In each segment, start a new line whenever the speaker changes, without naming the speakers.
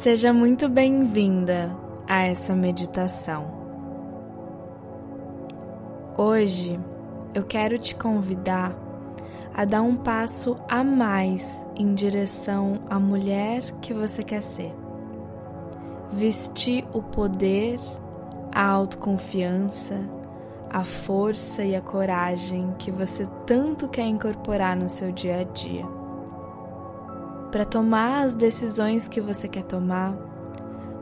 Seja muito bem-vinda a essa meditação. Hoje eu quero te convidar a dar um passo a mais em direção à mulher que você quer ser. Vestir o poder, a autoconfiança, a força e a coragem que você tanto quer incorporar no seu dia a dia. Para tomar as decisões que você quer tomar,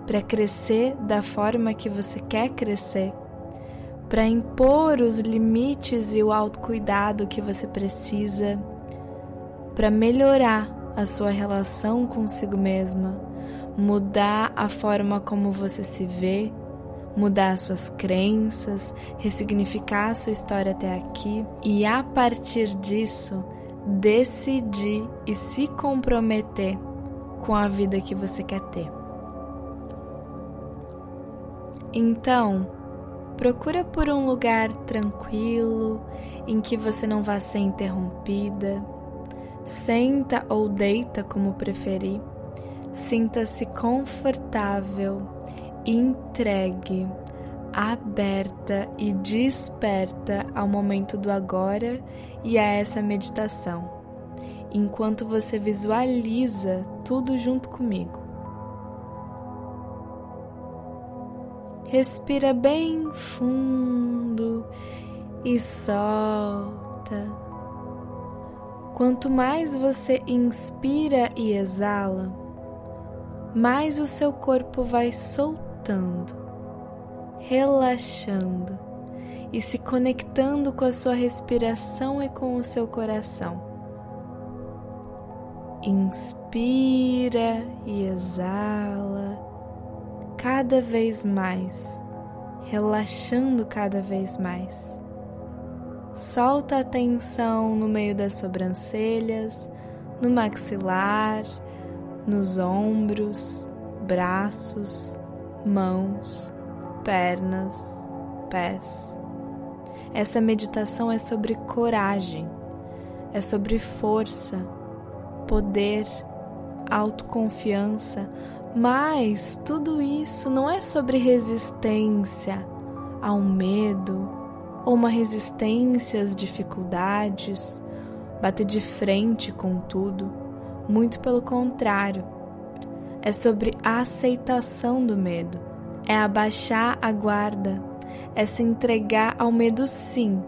para crescer da forma que você quer crescer, para impor os limites e o autocuidado que você precisa, para melhorar a sua relação consigo mesma, mudar a forma como você se vê mudar suas crenças, ressignificar sua história até aqui. E a partir disso decidir e se comprometer com a vida que você quer ter. Então, procura por um lugar tranquilo em que você não vá ser interrompida. Senta ou deita como preferir. Sinta-se confortável entregue, aberta e desperta ao momento do agora e a essa meditação, enquanto você visualiza tudo junto comigo. Respira bem fundo e solta. Quanto mais você inspira e exala, mais o seu corpo vai soltando, relaxando e se conectando com a sua respiração e com o seu coração. Inspira e exala cada vez mais, relaxando cada vez mais. Solta a tensão no meio das sobrancelhas, no maxilar, nos ombros, braços, mãos, pernas, pés. Essa meditação é sobre coragem, é sobre força, poder, autoconfiança, mas tudo isso não é sobre resistência ao medo ou uma resistência às dificuldades, bater de frente com tudo. Muito pelo contrário é sobre a aceitação do medo, é abaixar a guarda, é se entregar ao medo sim,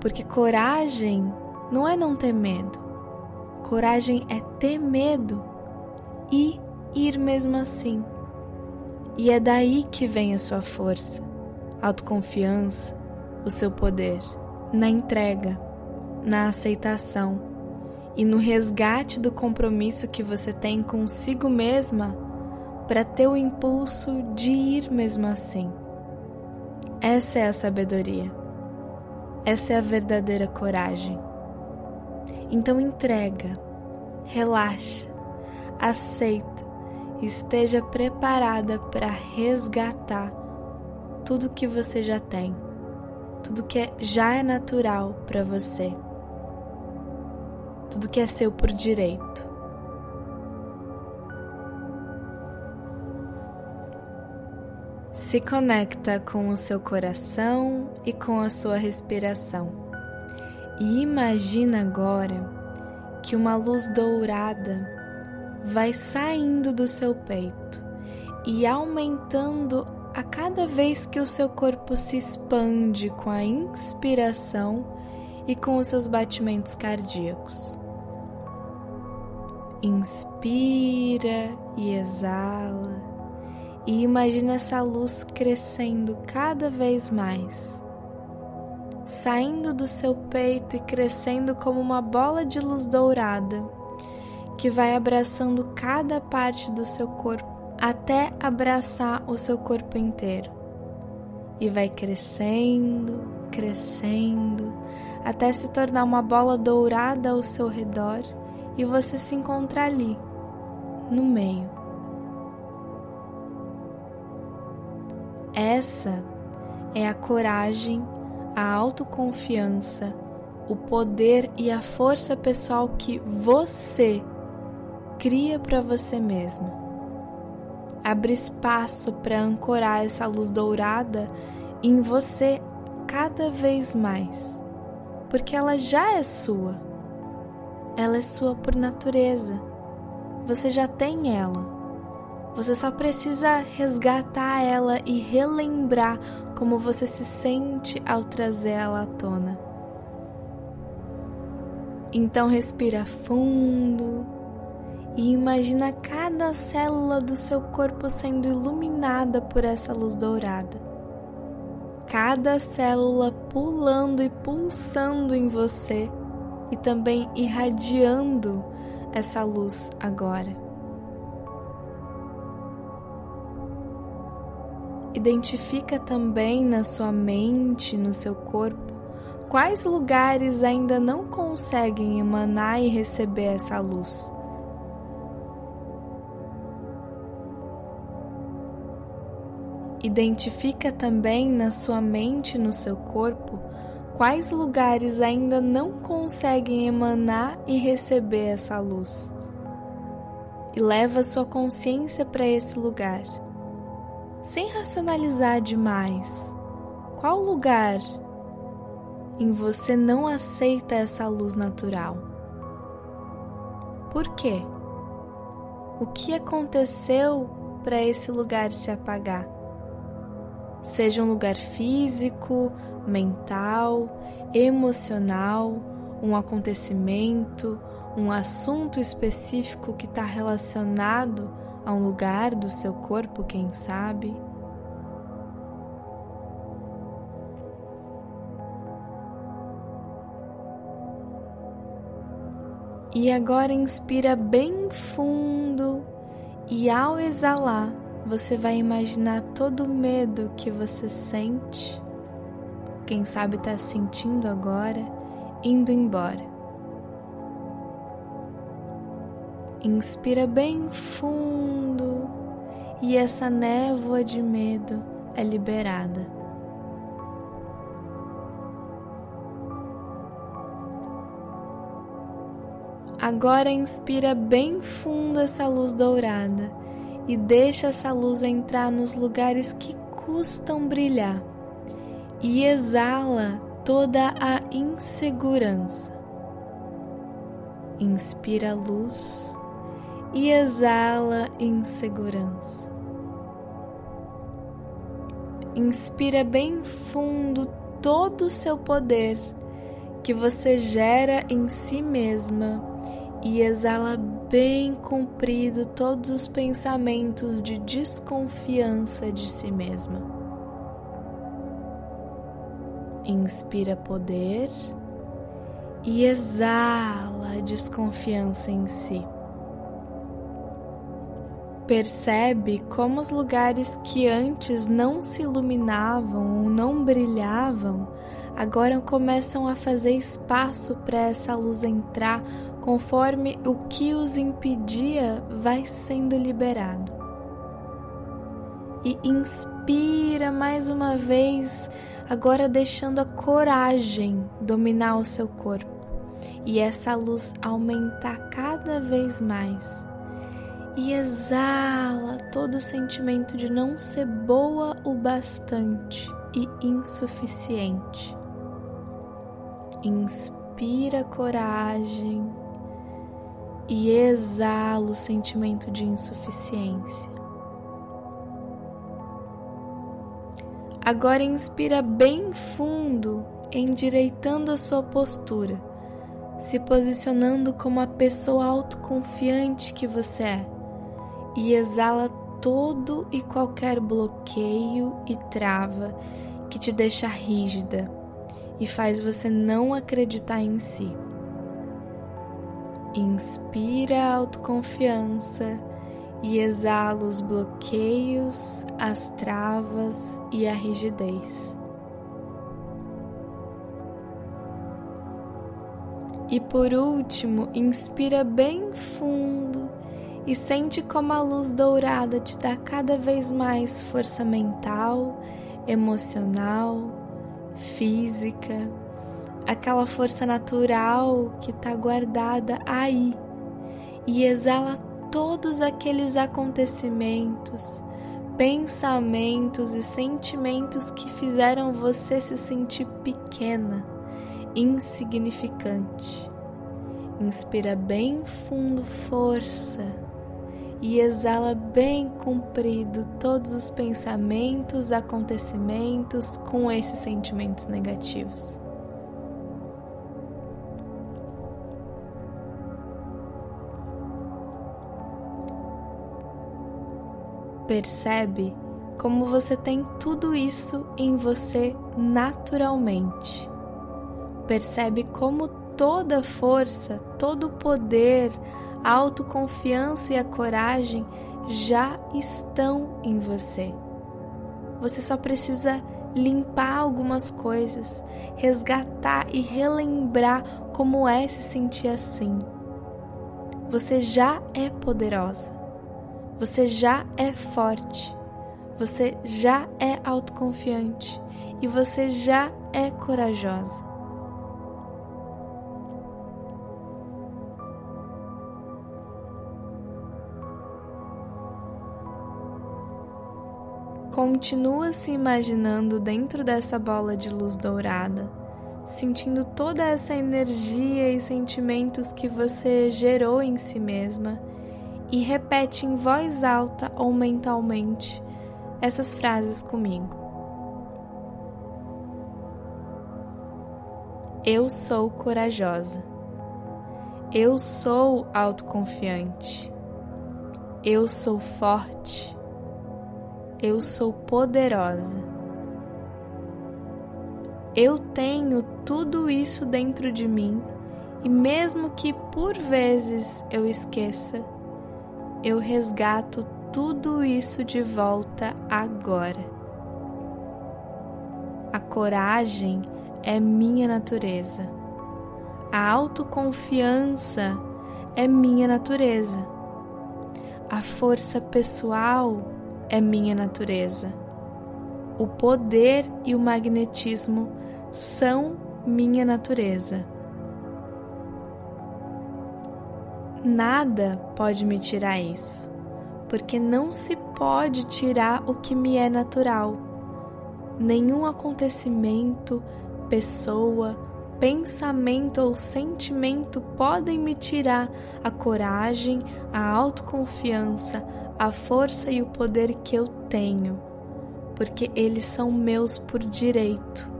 porque coragem não é não ter medo, coragem é ter medo e ir mesmo assim. E é daí que vem a sua força, autoconfiança, o seu poder, na entrega, na aceitação e no resgate do compromisso que você tem consigo mesma para ter o impulso de ir mesmo assim. Essa é a sabedoria. Essa é a verdadeira coragem. Então entrega, relaxa, aceita, esteja preparada para resgatar tudo que você já tem, tudo que já é natural para você tudo que é seu por direito. Se conecta com o seu coração e com a sua respiração. E imagina agora que uma luz dourada vai saindo do seu peito e aumentando a cada vez que o seu corpo se expande com a inspiração e com os seus batimentos cardíacos. Inspira e exala, e imagina essa luz crescendo cada vez mais, saindo do seu peito e crescendo como uma bola de luz dourada que vai abraçando cada parte do seu corpo até abraçar o seu corpo inteiro. E vai crescendo, crescendo, até se tornar uma bola dourada ao seu redor e você se encontra ali, no meio. Essa é a coragem, a autoconfiança, o poder e a força pessoal que você cria para você mesma. Abre espaço para ancorar essa luz dourada em você cada vez mais, porque ela já é sua. Ela é sua por natureza. Você já tem ela. Você só precisa resgatar ela e relembrar como você se sente ao trazer ela à tona. Então respira fundo e imagina cada célula do seu corpo sendo iluminada por essa luz dourada. Cada célula pulando e pulsando em você e também irradiando essa luz agora. Identifica também na sua mente, no seu corpo, quais lugares ainda não conseguem emanar e receber essa luz. Identifica também na sua mente no seu corpo quais lugares ainda não conseguem emanar e receber essa luz. E leva sua consciência para esse lugar, sem racionalizar demais. Qual lugar em você não aceita essa luz natural? Por quê? O que aconteceu para esse lugar se apagar? seja um lugar físico, mental, emocional, um acontecimento, um assunto específico que está relacionado a um lugar do seu corpo, quem sabe. E agora inspira bem fundo e ao exalar, você vai imaginar todo o medo que você sente, quem sabe está sentindo agora, indo embora. Inspira bem fundo e essa névoa de medo é liberada. Agora inspira bem fundo essa luz dourada e deixa essa luz entrar nos lugares que custam brilhar e exala toda a insegurança. Inspira luz e exala insegurança. Inspira bem fundo todo o seu poder que você gera em si mesma e exala bem comprido todos os pensamentos de desconfiança de si mesma. Inspira poder e exala desconfiança em si. Percebe como os lugares que antes não se iluminavam ou não brilhavam agora começam a fazer espaço para essa luz entrar conforme o que os impedia vai sendo liberado. E inspira mais uma vez, agora deixando a coragem dominar o seu corpo e essa luz aumentar cada vez mais. E exala todo o sentimento de não ser boa o bastante e insuficiente. Inspira coragem e exala o sentimento de insuficiência. Agora inspira bem fundo, endireitando a sua postura, se posicionando como a pessoa autoconfiante que você é, e exala todo e qualquer bloqueio e trava que te deixa rígida e faz você não acreditar em si. Inspira a autoconfiança e exala os bloqueios, as travas e a rigidez. E por último, inspira bem fundo e sente como a luz dourada te dá cada vez mais força mental, emocional, física aquela força natural que está guardada aí e exala todos aqueles acontecimentos, pensamentos e sentimentos que fizeram você se sentir pequena, insignificante. Inspira bem fundo força e exala bem comprido todos os pensamentos, acontecimentos com esses sentimentos negativos. Percebe como você tem tudo isso em você naturalmente. Percebe como toda força, todo poder, a autoconfiança e a coragem já estão em você. Você só precisa limpar algumas coisas, resgatar e relembrar como é se sentir assim. Você já é poderosa. Você já é forte. Você já é autoconfiante e você já é corajosa. Continua se imaginando dentro dessa bola de luz dourada, sentindo toda essa energia e sentimentos que você gerou em si mesma e repete em voz alta ou mentalmente essas frases comigo. Eu sou corajosa. Eu sou autoconfiante. Eu sou forte. Eu sou poderosa. Eu tenho tudo isso dentro de mim e, mesmo que por vezes eu esqueça, eu resgato tudo isso de volta agora. A coragem é minha natureza. A autoconfiança é minha natureza. A força pessoal é minha natureza. O poder e o magnetismo são minha natureza. Nada pode me tirar isso, porque não se pode tirar o que me é natural. Nenhum acontecimento, pessoa, pensamento ou sentimento podem me tirar a coragem, a autoconfiança, a força e o poder que eu tenho, porque eles são meus por direito.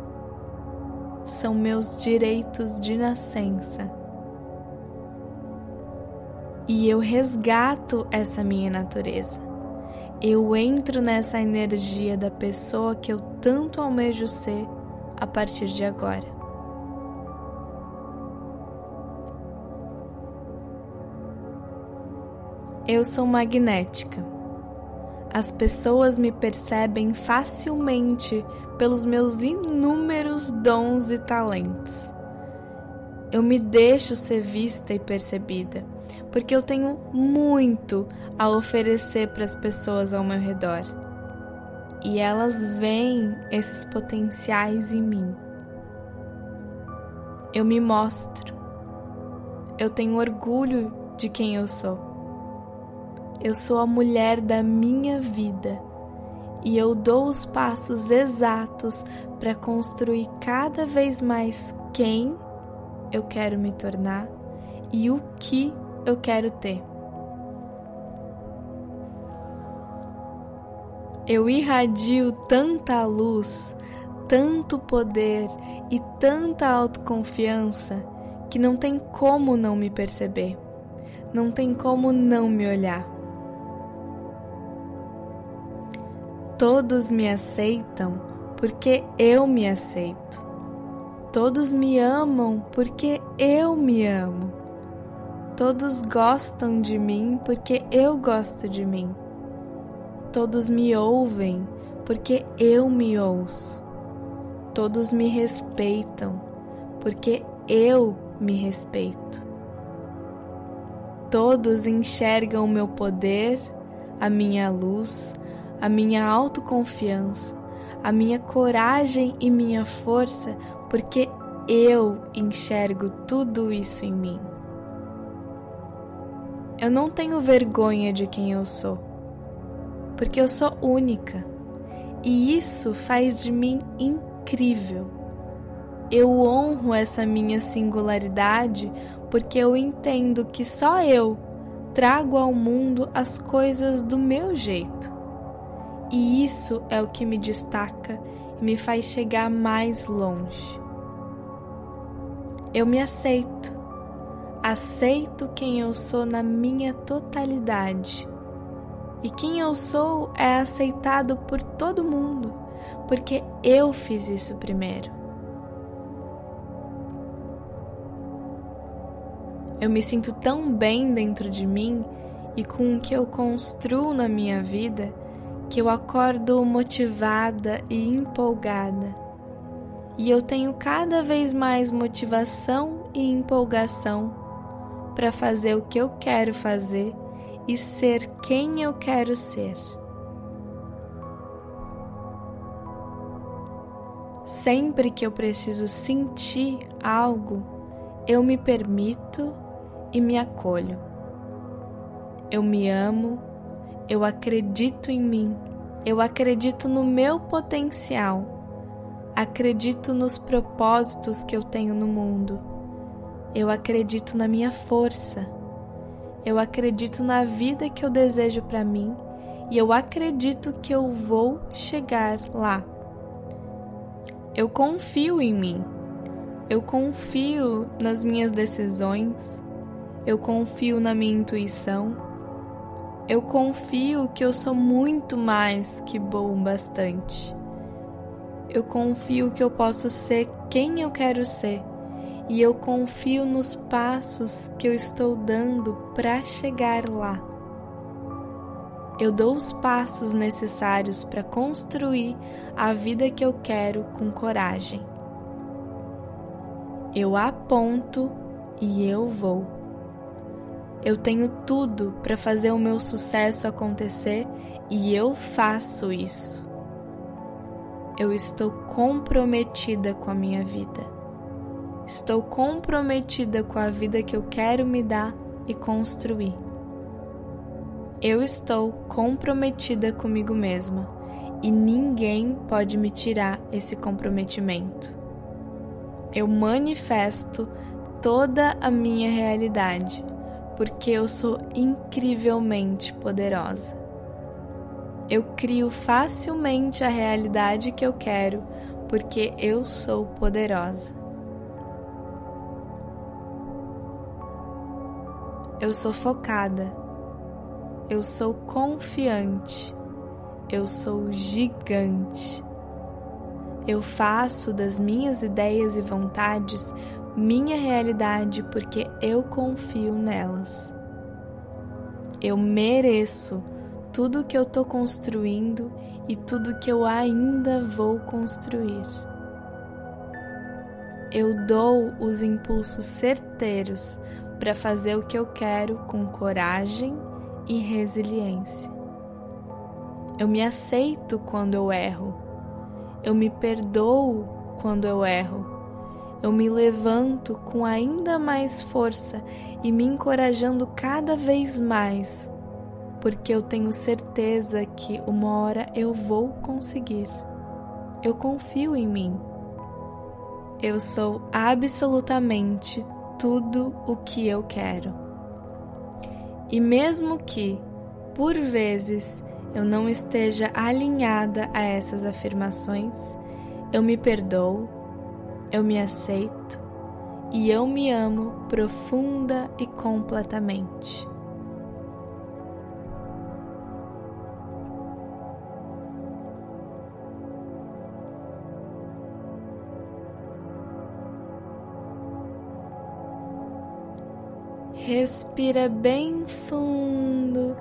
São meus direitos de nascença. E eu resgato essa minha natureza. Eu entro nessa energia da pessoa que eu tanto almejo ser a partir de agora. Eu sou magnética. As pessoas me percebem facilmente pelos meus inúmeros dons e talentos. Eu me deixo ser vista e percebida, porque eu tenho muito a oferecer para as pessoas ao meu redor. E elas veem esses potenciais em mim. Eu me mostro. Eu tenho orgulho de quem eu sou. Eu sou a mulher da minha vida e eu dou os passos exatos para construir cada vez mais quem eu quero me tornar e o que eu quero ter. Eu irradio tanta luz, tanto poder e tanta autoconfiança que não tem como não me perceber, não tem como não me olhar. Todos me aceitam porque eu me aceito. Todos me amam porque eu me amo. Todos gostam de mim porque eu gosto de mim. Todos me ouvem porque eu me ouço. Todos me respeitam porque eu me respeito. Todos enxergam o meu poder, a minha luz, a minha autoconfiança, a minha coragem e minha força, porque eu enxergo tudo isso em mim. Eu não tenho vergonha de quem eu sou, porque eu sou única e isso faz de mim incrível. Eu honro essa minha singularidade porque eu entendo que só eu trago ao mundo as coisas do meu jeito. E isso é o que me destaca e me faz chegar mais longe. Eu me aceito. Aceito quem eu sou na minha totalidade. E quem eu sou é aceitado por todo mundo, porque eu fiz isso primeiro. Eu me sinto tão bem dentro de mim e com o que eu construo na minha vida que eu acordo motivada e empolgada. E eu tenho cada vez mais motivação e empolgação para fazer o que eu quero fazer e ser quem eu quero ser. Sempre que eu preciso sentir algo, eu me permito e me acolho. Eu me amo, eu acredito em mim, eu acredito no meu potencial, acredito nos propósitos que eu tenho no mundo, eu acredito na minha força, eu acredito na vida que eu desejo para mim e eu acredito que eu vou chegar lá. Eu confio em mim. Eu confio nas minhas decisões, eu confio na minha intuição. Eu confio que eu sou muito mais que bom bastante. Eu confio que eu posso ser quem eu quero ser e eu confio nos passos que eu estou dando para chegar lá. Eu dou os passos necessários para construir a vida que eu quero com coragem. Eu aponto e eu vou. Eu tenho tudo para fazer o meu sucesso acontecer e eu faço isso. Eu estou comprometida com a minha vida. Estou comprometida com a vida que eu quero me dar e construir. Eu estou comprometida comigo mesma e ninguém pode me tirar esse comprometimento. Eu manifesto toda a minha realidade porque eu sou incrivelmente poderosa. Eu crio facilmente a realidade que eu quero, porque eu sou poderosa. Eu sou focada. Eu sou confiante. Eu sou gigante. Eu faço das minhas ideias e vontades minha realidade porque eu confio nelas. Eu mereço tudo que eu estou construindo e tudo que eu ainda vou construir. Eu dou os impulsos certeiros para fazer o que eu quero com coragem e resiliência. Eu me aceito quando eu erro. Eu me perdoo quando eu erro eu me levanto com ainda mais força e me encorajando cada vez mais, porque eu tenho certeza que uma hora eu vou conseguir. Eu confio em mim. Eu sou absolutamente tudo o que eu quero. E mesmo que, por vezes, eu não esteja alinhada a essas afirmações, eu me perdoo eu me aceito e eu me amo profunda e completamente. Respira bem fundo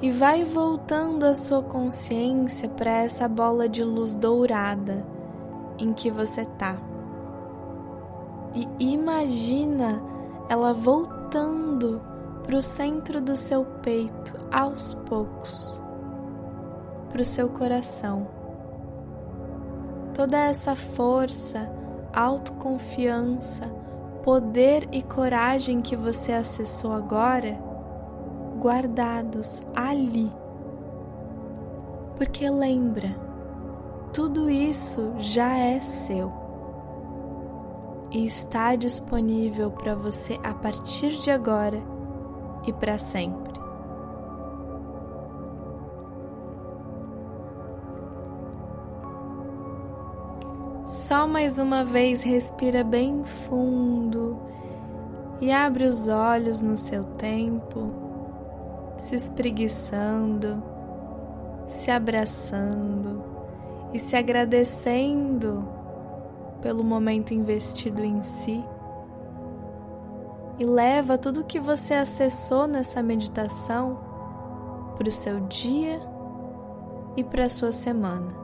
e vai voltando a sua consciência para essa bola de luz dourada em que você está e imagina ela voltando para o centro do seu peito aos poucos, para o seu coração. Toda essa força, autoconfiança, poder e coragem que você acessou agora guardados ali. Porque lembra, tudo isso já é seu e está disponível para você a partir de agora e para sempre. Só mais uma vez respira bem fundo e abre os olhos no seu tempo, se espreguiçando, se abraçando e se agradecendo pelo momento investido em si. E leva tudo o que você acessou nessa meditação para o seu dia e para a sua semana.